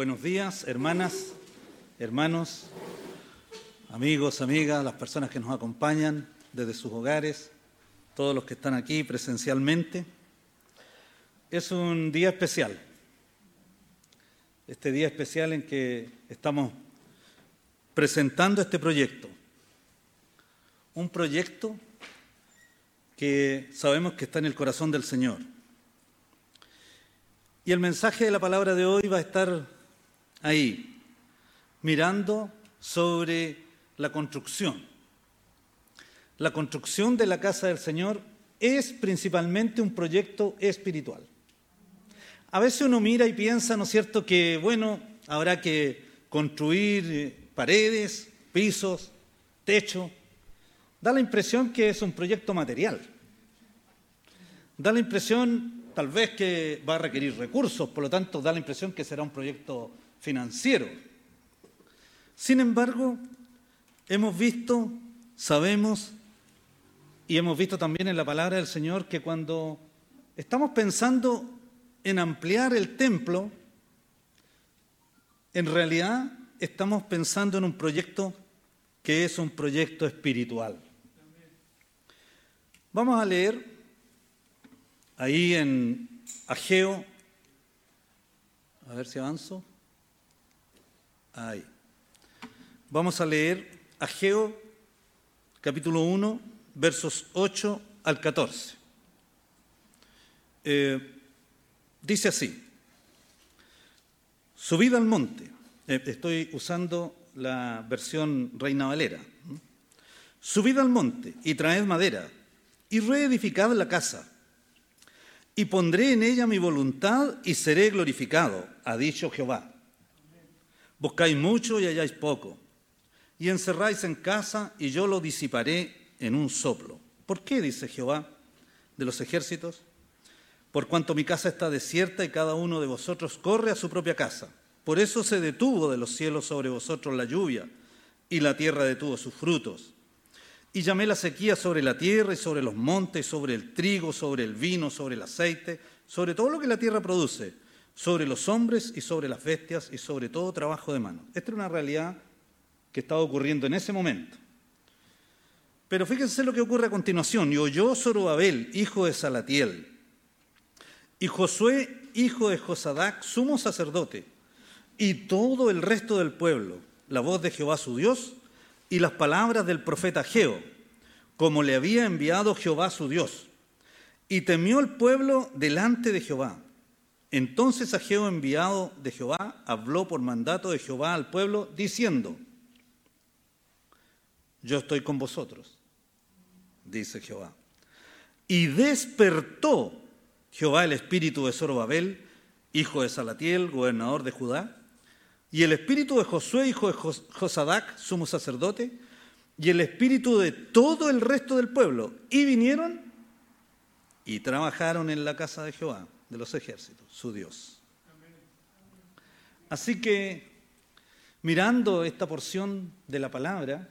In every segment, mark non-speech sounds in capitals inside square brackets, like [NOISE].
Buenos días, hermanas, hermanos, amigos, amigas, las personas que nos acompañan desde sus hogares, todos los que están aquí presencialmente. Es un día especial, este día especial en que estamos presentando este proyecto, un proyecto que sabemos que está en el corazón del Señor. Y el mensaje de la palabra de hoy va a estar ahí, mirando sobre la construcción. La construcción de la casa del Señor es principalmente un proyecto espiritual. A veces uno mira y piensa, ¿no es cierto?, que, bueno, habrá que construir eh, paredes, pisos, techo. Da la impresión que es un proyecto material. Da la impresión, tal vez, que va a requerir recursos, por lo tanto, da la impresión que será un proyecto financiero. Sin embargo, hemos visto, sabemos y hemos visto también en la palabra del Señor que cuando estamos pensando en ampliar el templo, en realidad estamos pensando en un proyecto que es un proyecto espiritual. Vamos a leer ahí en Ageo, a ver si avanzo. Ahí. Vamos a leer Ageo capítulo 1, versos 8 al 14. Eh, dice así, subid al monte, eh, estoy usando la versión Reina Valera, subid al monte y traed madera y reedificad la casa y pondré en ella mi voluntad y seré glorificado, ha dicho Jehová. Buscáis mucho y halláis poco. Y encerráis en casa y yo lo disiparé en un soplo. ¿Por qué? dice Jehová de los ejércitos. Por cuanto mi casa está desierta y cada uno de vosotros corre a su propia casa. Por eso se detuvo de los cielos sobre vosotros la lluvia y la tierra detuvo sus frutos. Y llamé la sequía sobre la tierra y sobre los montes, sobre el trigo, sobre el vino, sobre el aceite, sobre todo lo que la tierra produce sobre los hombres y sobre las bestias y sobre todo trabajo de mano. Esta es una realidad que estaba ocurriendo en ese momento. Pero fíjense lo que ocurre a continuación. Y oyó Zorobabel, hijo de Salatiel, y Josué, hijo de Josadac, sumo sacerdote, y todo el resto del pueblo, la voz de Jehová su Dios y las palabras del profeta Geo, como le había enviado Jehová su Dios. Y temió el pueblo delante de Jehová entonces Ageo, enviado de Jehová, habló por mandato de Jehová al pueblo, diciendo, yo estoy con vosotros, dice Jehová. Y despertó Jehová el espíritu de Zorobabel, hijo de Salatiel, gobernador de Judá, y el espíritu de Josué, hijo de Josadac, sumo sacerdote, y el espíritu de todo el resto del pueblo, y vinieron y trabajaron en la casa de Jehová de los ejércitos, su Dios. Así que, mirando esta porción de la palabra,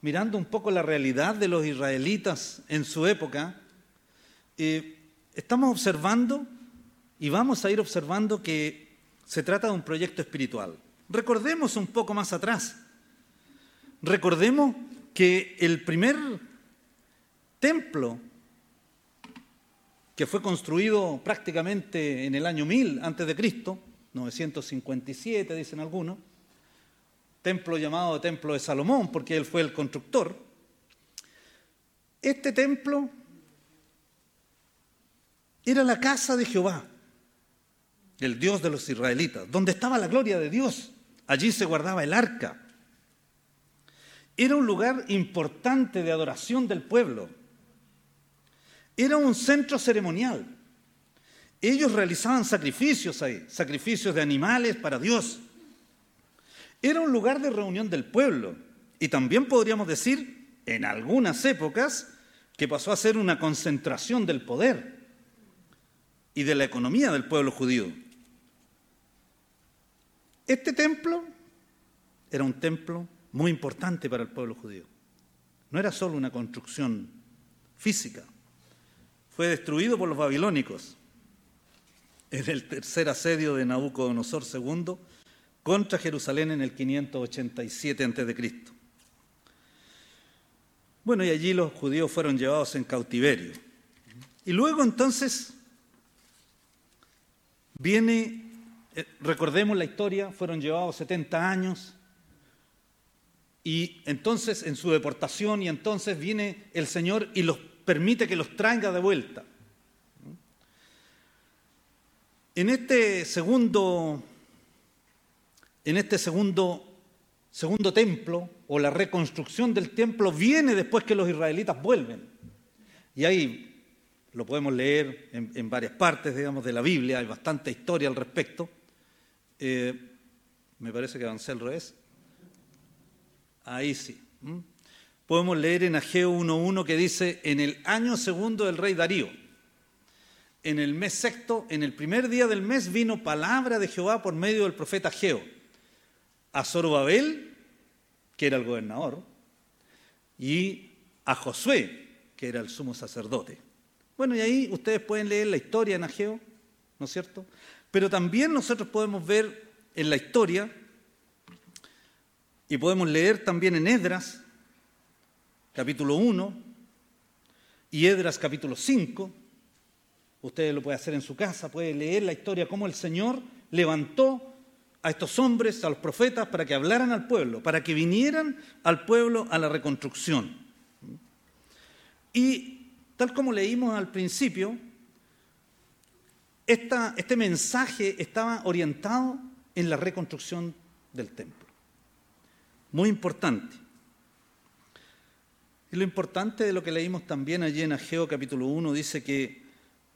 mirando un poco la realidad de los israelitas en su época, eh, estamos observando y vamos a ir observando que se trata de un proyecto espiritual. Recordemos un poco más atrás. Recordemos que el primer templo que fue construido prácticamente en el año 1000 antes de Cristo, 957 dicen algunos, templo llamado Templo de Salomón porque él fue el constructor. Este templo era la casa de Jehová, el Dios de los israelitas, donde estaba la gloria de Dios. Allí se guardaba el arca. Era un lugar importante de adoración del pueblo era un centro ceremonial. Ellos realizaban sacrificios ahí, sacrificios de animales para Dios. Era un lugar de reunión del pueblo y también podríamos decir, en algunas épocas, que pasó a ser una concentración del poder. Y de la economía del pueblo judío. Este templo era un templo muy importante para el pueblo judío. No era solo una construcción física. Fue destruido por los babilónicos en el tercer asedio de Nabucodonosor II contra Jerusalén en el 587 a.C. Bueno, y allí los judíos fueron llevados en cautiverio. Y luego entonces viene, eh, recordemos la historia, fueron llevados 70 años y entonces en su deportación y entonces viene el Señor y los permite que los traiga de vuelta. En este segundo en este segundo, segundo templo o la reconstrucción del templo viene después que los israelitas vuelven. Y ahí lo podemos leer en, varias partes, digamos, de la Biblia, hay bastante historia al respecto. Eh, me parece que avancé al revés. Ahí sí. Podemos leer en Ageo 1.1 que dice, en el año segundo del rey Darío, en el mes sexto, en el primer día del mes, vino palabra de Jehová por medio del profeta Ageo a Zorobabel, que era el gobernador, y a Josué, que era el sumo sacerdote. Bueno, y ahí ustedes pueden leer la historia en Ageo, ¿no es cierto? Pero también nosotros podemos ver en la historia, y podemos leer también en Edras, capítulo 1, y Edras capítulo 5, ustedes lo pueden hacer en su casa, pueden leer la historia, cómo el Señor levantó a estos hombres, a los profetas, para que hablaran al pueblo, para que vinieran al pueblo a la reconstrucción. Y tal como leímos al principio, este mensaje estaba orientado en la reconstrucción del templo. Muy importante. Y lo importante de lo que leímos también allí en Ageo capítulo 1 dice que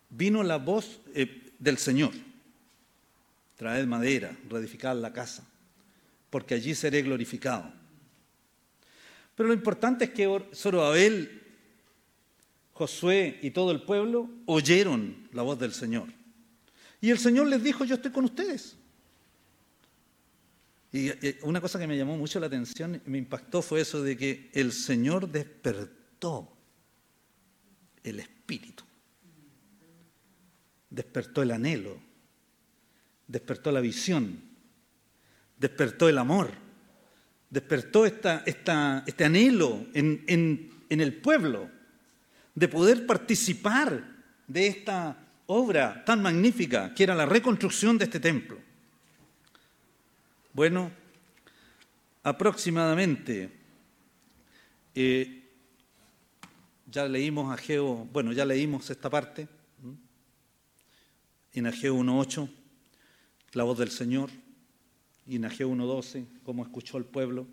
vino la voz eh, del Señor traed madera, reedificad la casa, porque allí seré glorificado. Pero lo importante es que Zorobabel, Josué y todo el pueblo oyeron la voz del Señor. Y el Señor les dijo, yo estoy con ustedes. Y una cosa que me llamó mucho la atención y me impactó fue eso de que el Señor despertó el espíritu, despertó el anhelo, despertó la visión, despertó el amor, despertó esta, este anhelo en, en el pueblo de poder participar de esta obra tan magnífica que era la reconstrucción de este templo. Bueno, aproximadamente, eh, ya leímos Ageo, bueno, ya leímos esta parte, en Ageo 1.8, la voz del Señor, y en Ageo 1.12, como escuchó el pueblo,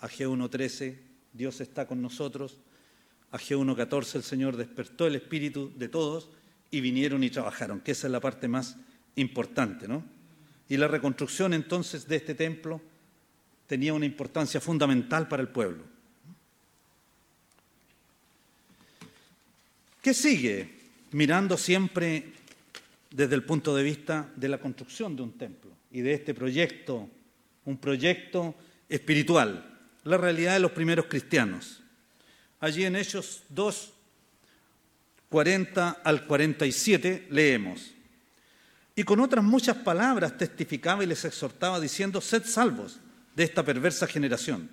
Ageo 1.13, Dios está con nosotros, Ageo 1.14, el Señor despertó el espíritu de todos y vinieron y trabajaron, que esa es la parte más importante, ¿no? Y la reconstrucción entonces de este templo tenía una importancia fundamental para el pueblo. ¿Qué sigue? Mirando siempre desde el punto de vista de la construcción de un templo y de este proyecto, un proyecto espiritual, la realidad de los primeros cristianos. Allí en Hechos 2, 40 al 47 leemos, y con otras muchas palabras testificaba y les exhortaba diciendo, sed salvos de esta perversa generación.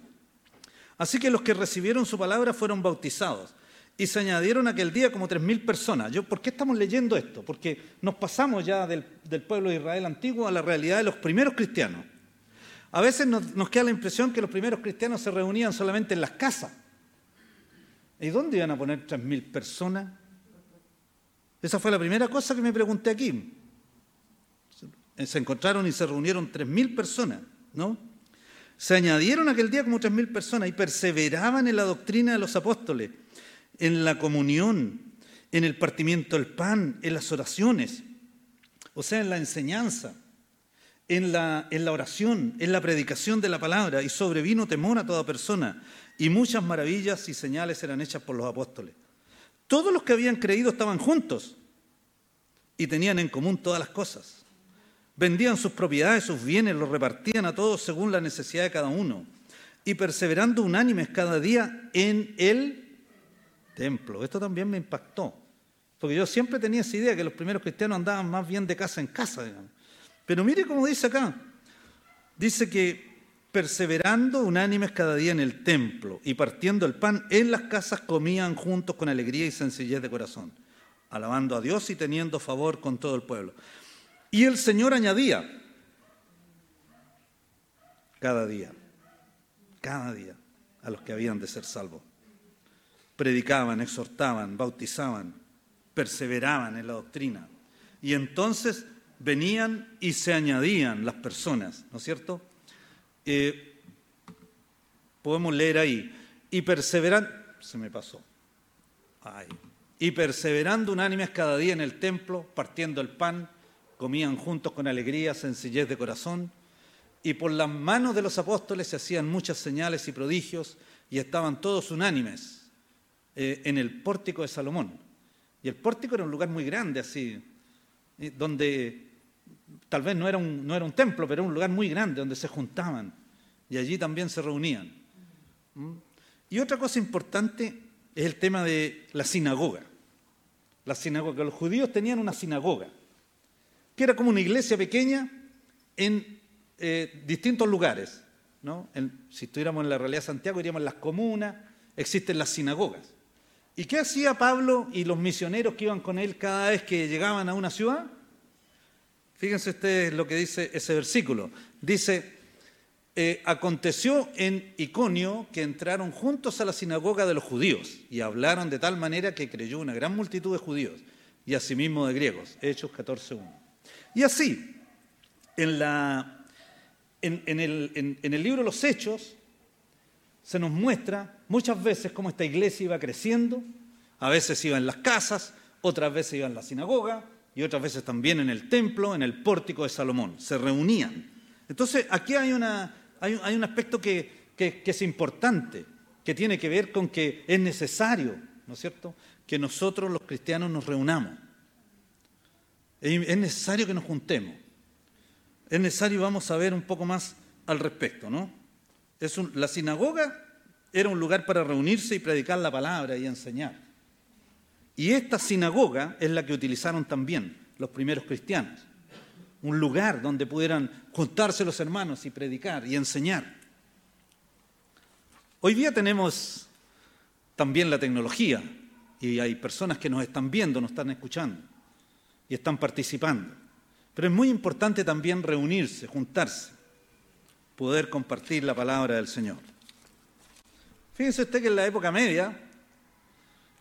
Así que los que recibieron su palabra fueron bautizados y se añadieron aquel día como tres mil personas. Yo, ¿Por qué estamos leyendo esto? Porque nos pasamos ya del, pueblo de Israel antiguo a la realidad de los primeros cristianos. A veces nos, queda la impresión que los primeros cristianos se reunían solamente en las casas. ¿Y dónde iban a poner tres mil personas? Esa fue la primera cosa que me pregunté aquí. Se encontraron y se reunieron tres mil personas, ¿no? Se añadieron aquel día como tres mil personas y perseveraban en la doctrina de los apóstoles en la comunión, en el partimiento del pan, en las oraciones, o sea, en la enseñanza, en la, oración, en la predicación de la palabra, y sobrevino temor a toda persona, y muchas maravillas y señales eran hechas por los apóstoles. Todos los que habían creído estaban juntos y tenían en común todas las cosas. Vendían sus propiedades, sus bienes, los repartían a todos según la necesidad de cada uno. Y perseverando unánimes cada día en el templo. Esto también me impactó. Porque yo siempre tenía esa idea que los primeros cristianos andaban más bien de casa en casa. Pero mire cómo dice acá. Dice que perseverando unánimes cada día en el templo y partiendo el pan en las casas comían juntos con alegría y sencillez de corazón, alabando a Dios y teniendo favor con todo el pueblo. Y el Señor añadía cada día, cada día, a los que habían de ser salvos. Predicaban, exhortaban, bautizaban, perseveraban en la doctrina. Y entonces venían y se añadían las personas, ¿no es cierto? Eh, podemos leer ahí, y perseveran, se me pasó, ay, y perseverando unánimes cada día en el templo, partiendo el pan, comían juntos con alegría, sencillez de corazón, y por las manos de los apóstoles se hacían muchas señales y prodigios, y estaban todos unánimes eh, en el pórtico de Salomón. Y el pórtico era un lugar muy grande, así, eh, donde tal vez no era, un, no era un templo, pero era un lugar muy grande donde se juntaban y allí también se reunían. ¿Mm? Y otra cosa importante es el tema de la sinagoga. La sinagoga, los judíos tenían una sinagoga, que era como una iglesia pequeña en eh, distintos lugares. ¿no? si estuviéramos en la realidad de Santiago, iríamos en las comunas, existen las sinagogas. ¿Y qué hacía Pablo y los misioneros que iban con él cada vez que llegaban a una ciudad? Fíjense ustedes lo que dice ese versículo. Dice, eh, aconteció en Iconio que entraron juntos a la sinagoga de los judíos y hablaron de tal manera que creyó una gran multitud de judíos y asimismo de griegos. Hechos 14.1. Y así, en, en, el, en el libro los Hechos se nos muestra muchas veces cómo esta iglesia iba creciendo, a veces iba en las casas, otras veces iba en la sinagoga, y otras veces también en el templo, en el pórtico de Salomón. Se reunían. Entonces, aquí hay, una, hay, un aspecto que, es importante, que tiene que ver con que es necesario, ¿no es cierto?, que nosotros los cristianos nos reunamos. Es necesario que nos juntemos. Es necesario, vamos a ver un poco más al respecto, ¿no? Es la sinagoga era un lugar para reunirse y predicar la palabra y enseñar. Y esta sinagoga es la que utilizaron también los primeros cristianos. Un lugar donde pudieran juntarse los hermanos y predicar y enseñar. Hoy día tenemos también la tecnología y hay personas que nos están viendo, nos están escuchando y están participando. Pero es muy importante también reunirse, juntarse, poder compartir la palabra del Señor. Fíjense usted que en la época media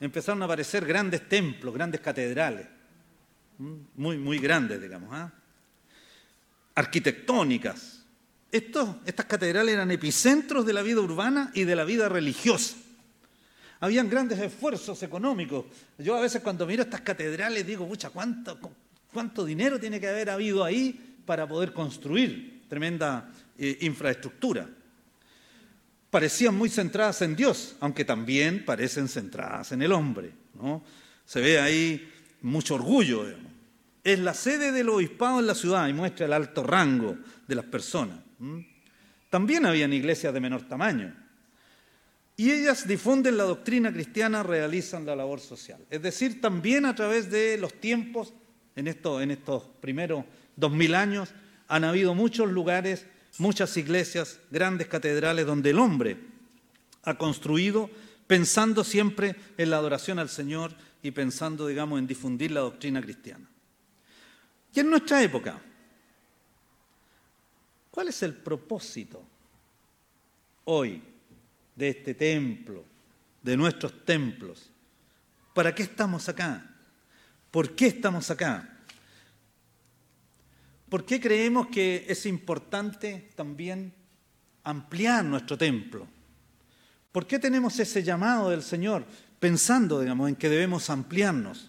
empezaron a aparecer grandes templos, grandes catedrales, muy, muy grandes, digamos, ¿ah? arquitectónicas. estas catedrales eran epicentros de la vida urbana y de la vida religiosa. Habían grandes esfuerzos económicos. Yo a veces cuando miro estas catedrales digo, pucha, ¿cuánto, cuánto dinero tiene que haber habido ahí para poder construir tremenda eh, infraestructura? Parecían muy centradas en Dios, aunque también parecen centradas en el hombre. ¿no? Se ve ahí mucho orgullo. Es la sede del obispado en la ciudad y muestra el alto rango de las personas. También habían iglesias de menor tamaño. Y ellas difunden la doctrina cristiana, realizan la labor social. Es decir, también a través de los tiempos, en estos primeros dos mil años, han habido muchos lugares muchas iglesias, grandes catedrales donde el hombre ha construido pensando siempre en la adoración al Señor y pensando, digamos, en difundir la doctrina cristiana. Y en nuestra época, ¿cuál es el propósito hoy de este templo, de nuestros templos? ¿Para qué estamos acá? ¿Por qué estamos acá? ¿Por qué creemos que es importante también ampliar nuestro templo? ¿Por qué tenemos ese llamado del Señor pensando, digamos, en que debemos ampliarnos?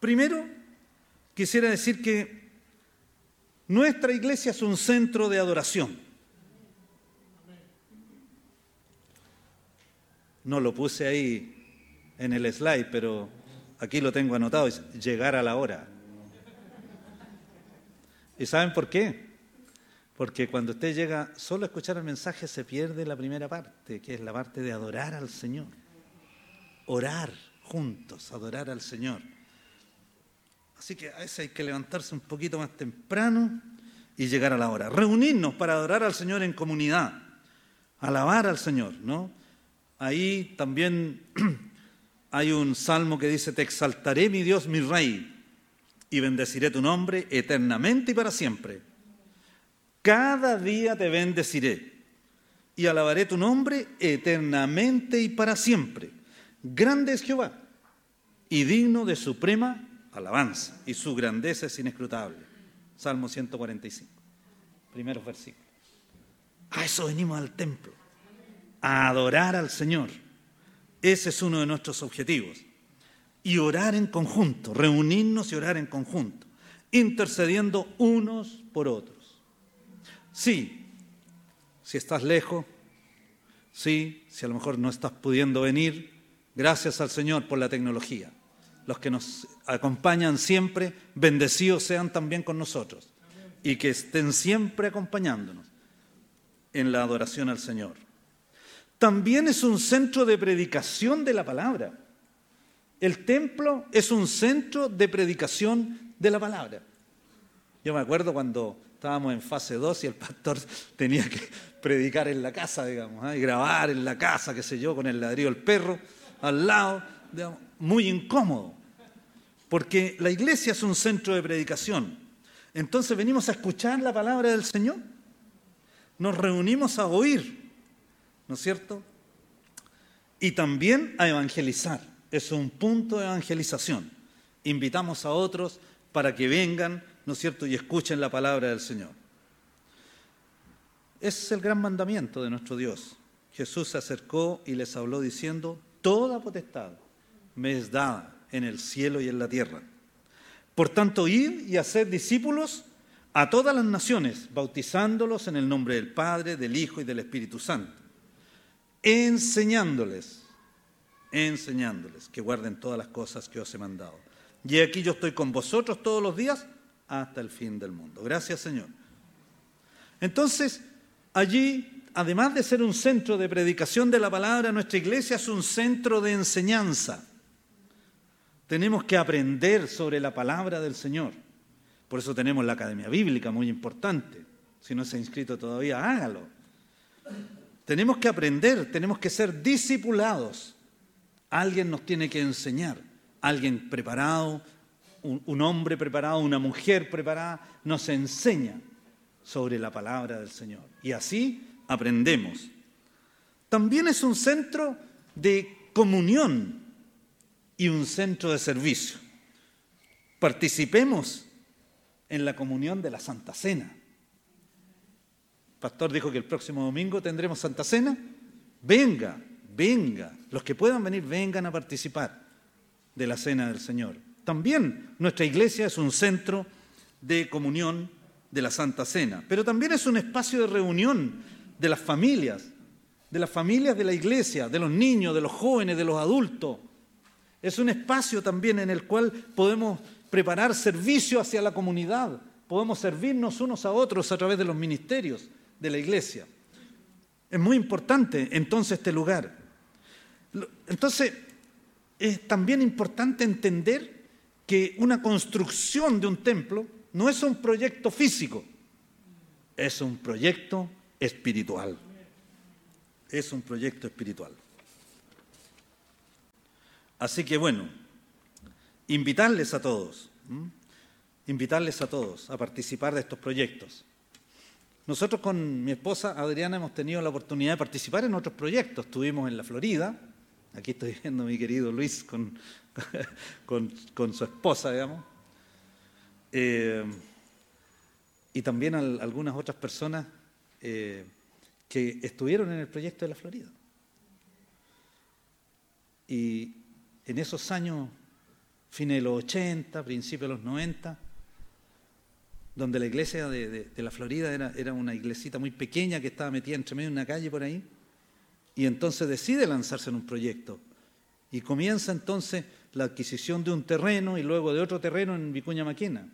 Primero, quisiera decir que nuestra iglesia es un centro de adoración. No lo puse ahí en el slide, pero aquí lo tengo anotado, es llegar a la hora. ¿Y saben por qué? Porque cuando usted llega solo a escuchar el mensaje se pierde la primera parte, que es la parte de adorar al Señor. Orar juntos, adorar al Señor. Así que a veces hay que levantarse un poquito más temprano y llegar a la hora. Reunirnos para adorar al Señor en comunidad, alabar al Señor, ¿no? Ahí también [CLEARS THROAT] hay un salmo que dice, te exaltaré mi Dios, mi Rey, y bendeciré tu nombre eternamente y para siempre. Cada día te bendeciré y alabaré tu nombre eternamente y para siempre. Grande es Jehová y digno de suprema alabanza, y su grandeza es inescrutable. Salmo 145, primeros versículos. A eso venimos al templo, a adorar al Señor. Ese es uno de nuestros objetivos. Y orar en conjunto, reunirnos y orar en conjunto, intercediendo unos por otros. Sí, si estás lejos, sí, si a lo mejor no estás pudiendo venir, gracias al Señor por la tecnología los que nos acompañan siempre, bendecidos sean también con nosotros y que estén siempre acompañándonos en la adoración al Señor. También es un centro de predicación de la palabra. El templo es un centro de predicación de la palabra. Yo me acuerdo cuando estábamos en fase 2 y el pastor [LAUGHS] tenía que predicar en la casa, digamos, ¿eh? y grabar en la casa, qué sé yo, con el ladrillo del perro al lado, muy incómodo porque la iglesia es un centro de predicación. Entonces venimos a escuchar la palabra del Señor. Nos reunimos a oír, ¿no es cierto? Y también a evangelizar. Es un punto de evangelización. Invitamos a otros para que vengan, ¿no es cierto?, y escuchen la palabra del Señor. Ese es el gran mandamiento de nuestro Dios. Jesús se acercó y les habló diciendo, toda potestad me es dada en el cielo y en la tierra. Por tanto, id y hacer discípulos a todas las naciones, bautizándolos en el nombre del Padre, del Hijo y del Espíritu Santo, enseñándoles, enseñándoles que guarden todas las cosas que os he mandado. Y aquí yo estoy con vosotros todos los días hasta el fin del mundo. Gracias, Señor. Entonces, allí, además de ser un centro de predicación de la palabra, nuestra iglesia es un centro de enseñanza. Tenemos que aprender sobre la palabra del Señor. Por eso tenemos la Academia Bíblica, muy importante. Si no se ha inscrito todavía, hágalo. Tenemos que aprender, tenemos que ser discipulados. Alguien nos tiene que enseñar, alguien preparado, un, hombre preparado, una mujer preparada, nos enseña sobre la palabra del Señor. Y así aprendemos. También es un centro de comunión y un centro de servicio. Participemos en la comunión de la Santa Cena. El pastor dijo que el próximo domingo tendremos Santa Cena. Venga, venga. Los que puedan venir, vengan a participar de la Cena del Señor. También nuestra iglesia es un centro de comunión de la Santa Cena, pero también es un espacio de reunión de las familias, de las familias de la iglesia, de los niños, de los jóvenes, de los adultos, es un espacio también en el cual podemos preparar servicio hacia la comunidad, podemos servirnos unos a otros a través de los ministerios de la iglesia. Es muy importante entonces este lugar. Entonces, es también importante entender que una construcción de un templo no es un proyecto físico, es un proyecto espiritual. Es un proyecto espiritual. Así que bueno, invitarles a todos, invitarles a todos a participar de estos proyectos. Nosotros con mi esposa Adriana hemos tenido la oportunidad de participar en otros proyectos. Estuvimos en la Florida, aquí estoy viendo a mi querido Luis con, [LAUGHS] con, su esposa, digamos, eh, y también algunas otras personas eh, que estuvieron en el proyecto de la Florida. Y, en esos años, fines de los 80, principios de los 90, donde la iglesia de, la Florida era, era, una iglesita muy pequeña que estaba metida entre medio de una calle por ahí, y entonces decide lanzarse en un proyecto. Y comienza entonces la adquisición de un terreno y luego de otro terreno en Vicuña Maquena.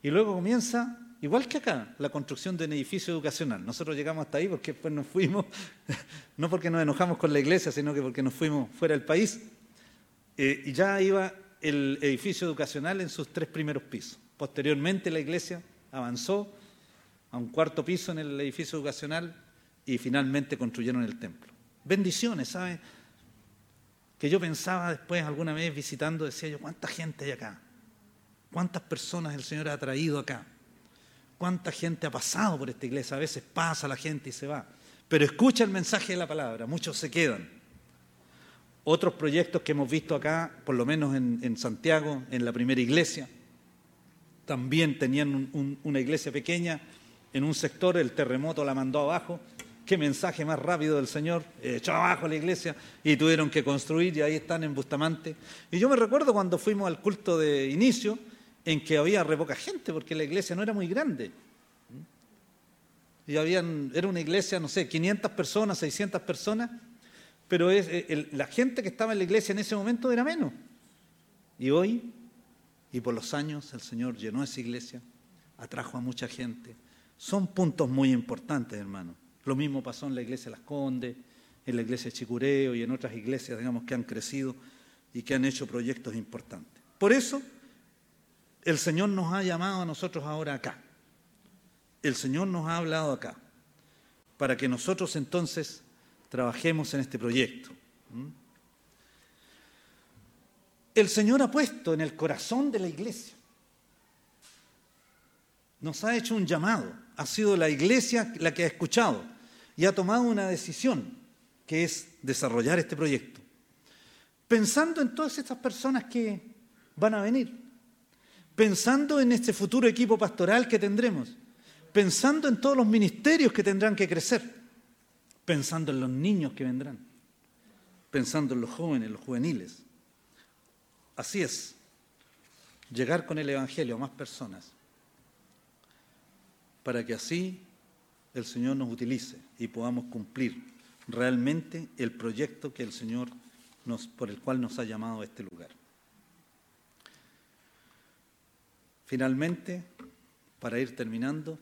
Y luego comienza, igual que acá, la construcción de un edificio educacional. Nosotros llegamos hasta ahí porque después nos fuimos, [LAUGHS] no porque nos enojamos con la iglesia, sino que porque nos fuimos fuera del país. Eh, y ya iba el edificio educacional en sus tres primeros pisos. Posteriormente la iglesia avanzó a un cuarto piso en el edificio educacional y finalmente construyeron el templo. Bendiciones, ¿sabes? Que yo pensaba después alguna vez visitando, decía yo, ¿cuánta gente hay acá? ¿Cuántas personas el Señor ha traído acá? ¿Cuánta gente ha pasado por esta iglesia? A veces pasa la gente y se va. Pero escucha el mensaje de la palabra, muchos se quedan. Otros proyectos que hemos visto acá, por lo menos en, Santiago, en la primera iglesia, también tenían una iglesia pequeña en un sector, el terremoto la mandó abajo. Qué mensaje más rápido del Señor, echó abajo la iglesia y tuvieron que construir y ahí están en Bustamante. Y yo me recuerdo cuando fuimos al culto de inicio, en que había re poca gente, porque la iglesia no era muy grande. Y habían, era una iglesia, no sé, 500 personas, 600 personas, pero es, eh, la gente que estaba en la iglesia en ese momento era menos. Y hoy, y por los años, el Señor llenó esa iglesia, atrajo a mucha gente. Son puntos muy importantes, hermano. Lo mismo pasó en la iglesia Las Condes, en la iglesia Chicureo y en otras iglesias, digamos, que han crecido y que han hecho proyectos importantes. Por eso, el Señor nos ha llamado a nosotros ahora acá. El Señor nos ha hablado acá, para que nosotros entonces trabajemos en este proyecto. ¿Mm? El Señor ha puesto en el corazón de la iglesia, nos ha hecho un llamado, ha sido la iglesia la que ha escuchado y ha tomado una decisión, que es desarrollar este proyecto, pensando en todas estas personas que van a venir, pensando en este futuro equipo pastoral que tendremos, pensando en todos los ministerios que tendrán que crecer pensando en los niños que vendrán, pensando en los jóvenes, los juveniles. Así es, llegar con el Evangelio a más personas, para que así el Señor nos utilice y podamos cumplir realmente el proyecto que el Señor nos, por el cual nos ha llamado a este lugar. Finalmente, para ir terminando,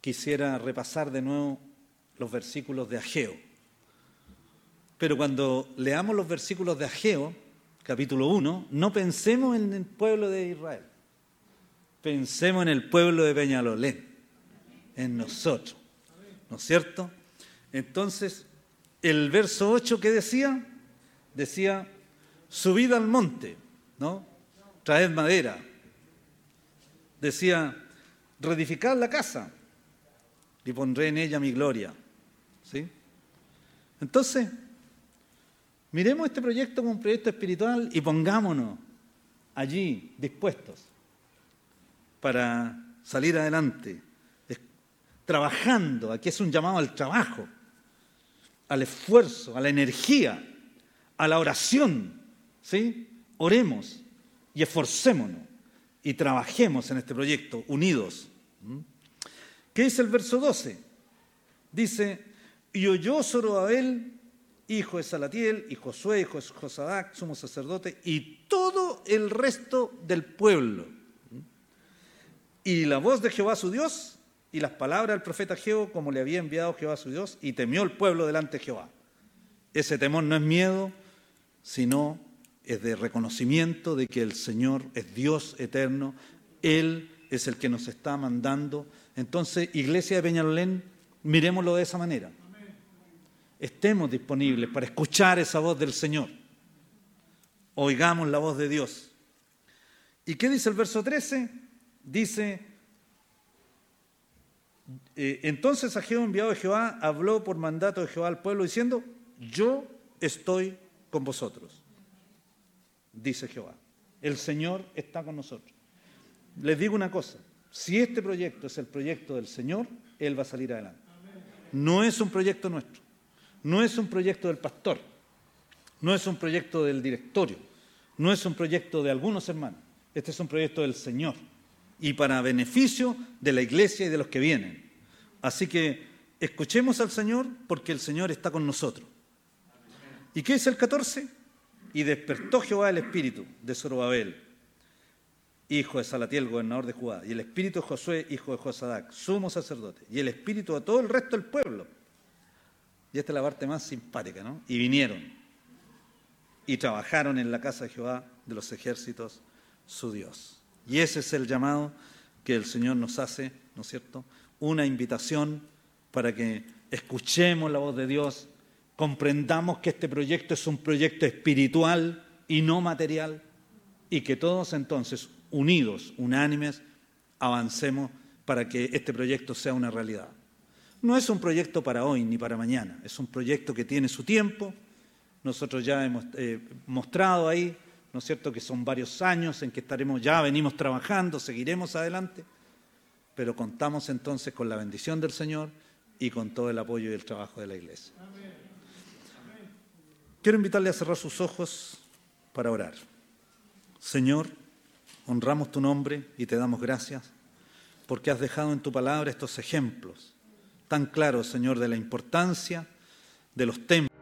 quisiera repasar de nuevo los versículos de Ageo. Pero cuando leamos los versículos de Ageo, capítulo 1, no pensemos en el pueblo de Israel, pensemos en el pueblo de Peñalolén, en nosotros, ¿no es cierto? Entonces, el verso 8 que decía, decía, subid al monte, ¿no? Traed madera. Decía, reedificad la casa, y pondré en ella mi gloria. ¿Sí? Entonces, miremos este proyecto como un proyecto espiritual y pongámonos allí dispuestos para salir adelante, trabajando, aquí es un llamado al trabajo, al esfuerzo, a la energía, a la oración, ¿sí? Oremos y esforcémonos y trabajemos en este proyecto unidos. ¿Qué dice el verso 12? Dice, y oyó Zorobabel, hijo de Salatiel, y Josué, hijo de Josadac, sumo sacerdote, y todo el resto del pueblo. Y la voz de Jehová su Dios, y las palabras del profeta Jehová, como le había enviado Jehová su Dios, y temió el pueblo delante de Jehová. Ese temor no es miedo, sino es de reconocimiento de que el Señor es Dios eterno, Él es el que nos está mandando entonces, Iglesia de Peñalolén, miremoslo de esa manera. Estemos disponibles para escuchar esa voz del Señor. Oigamos la voz de Dios. ¿Y qué dice el verso 13? Dice, entonces Ageo, enviado de Jehová, habló por mandato de Jehová al pueblo diciendo, yo estoy con vosotros, dice Jehová. El Señor está con nosotros. Les digo una cosa, si este proyecto es el proyecto del Señor, Él va a salir adelante. No es un proyecto nuestro, no es un proyecto del pastor, no es un proyecto del directorio, no es un proyecto de algunos hermanos, este es un proyecto del Señor y para beneficio de la iglesia y de los que vienen. Así que escuchemos al Señor porque el Señor está con nosotros. ¿Y qué es el 14? Y despertó Jehová el espíritu de Zorobabel, hijo de Salatiel, gobernador de Judá, y el espíritu de Josué, hijo de Josadac, sumo sacerdote, y el espíritu a todo el resto del pueblo. Y esta es la parte más simpática, ¿no? Y vinieron y trabajaron en la casa de Jehová de los ejércitos, su Dios. Y ese es el llamado que el Señor nos hace, ¿no es cierto? Una invitación para que escuchemos la voz de Dios, comprendamos que este proyecto es un proyecto espiritual y no material, y que todos entonces, unidos, unánimes, avancemos para que este proyecto sea una realidad. No es un proyecto para hoy ni para mañana, es un proyecto que tiene su tiempo. Nosotros ya hemos eh, mostrado ahí, ¿no es cierto?, que son varios años en que estaremos ya, venimos trabajando, seguiremos adelante, pero contamos entonces con la bendición del Señor y con todo el apoyo y el trabajo de la Iglesia. Quiero invitarle a cerrar sus ojos para orar. Señor, honramos tu nombre y te damos gracias porque has dejado en tu palabra estos ejemplos tan claros, Señor, de la importancia de los templos.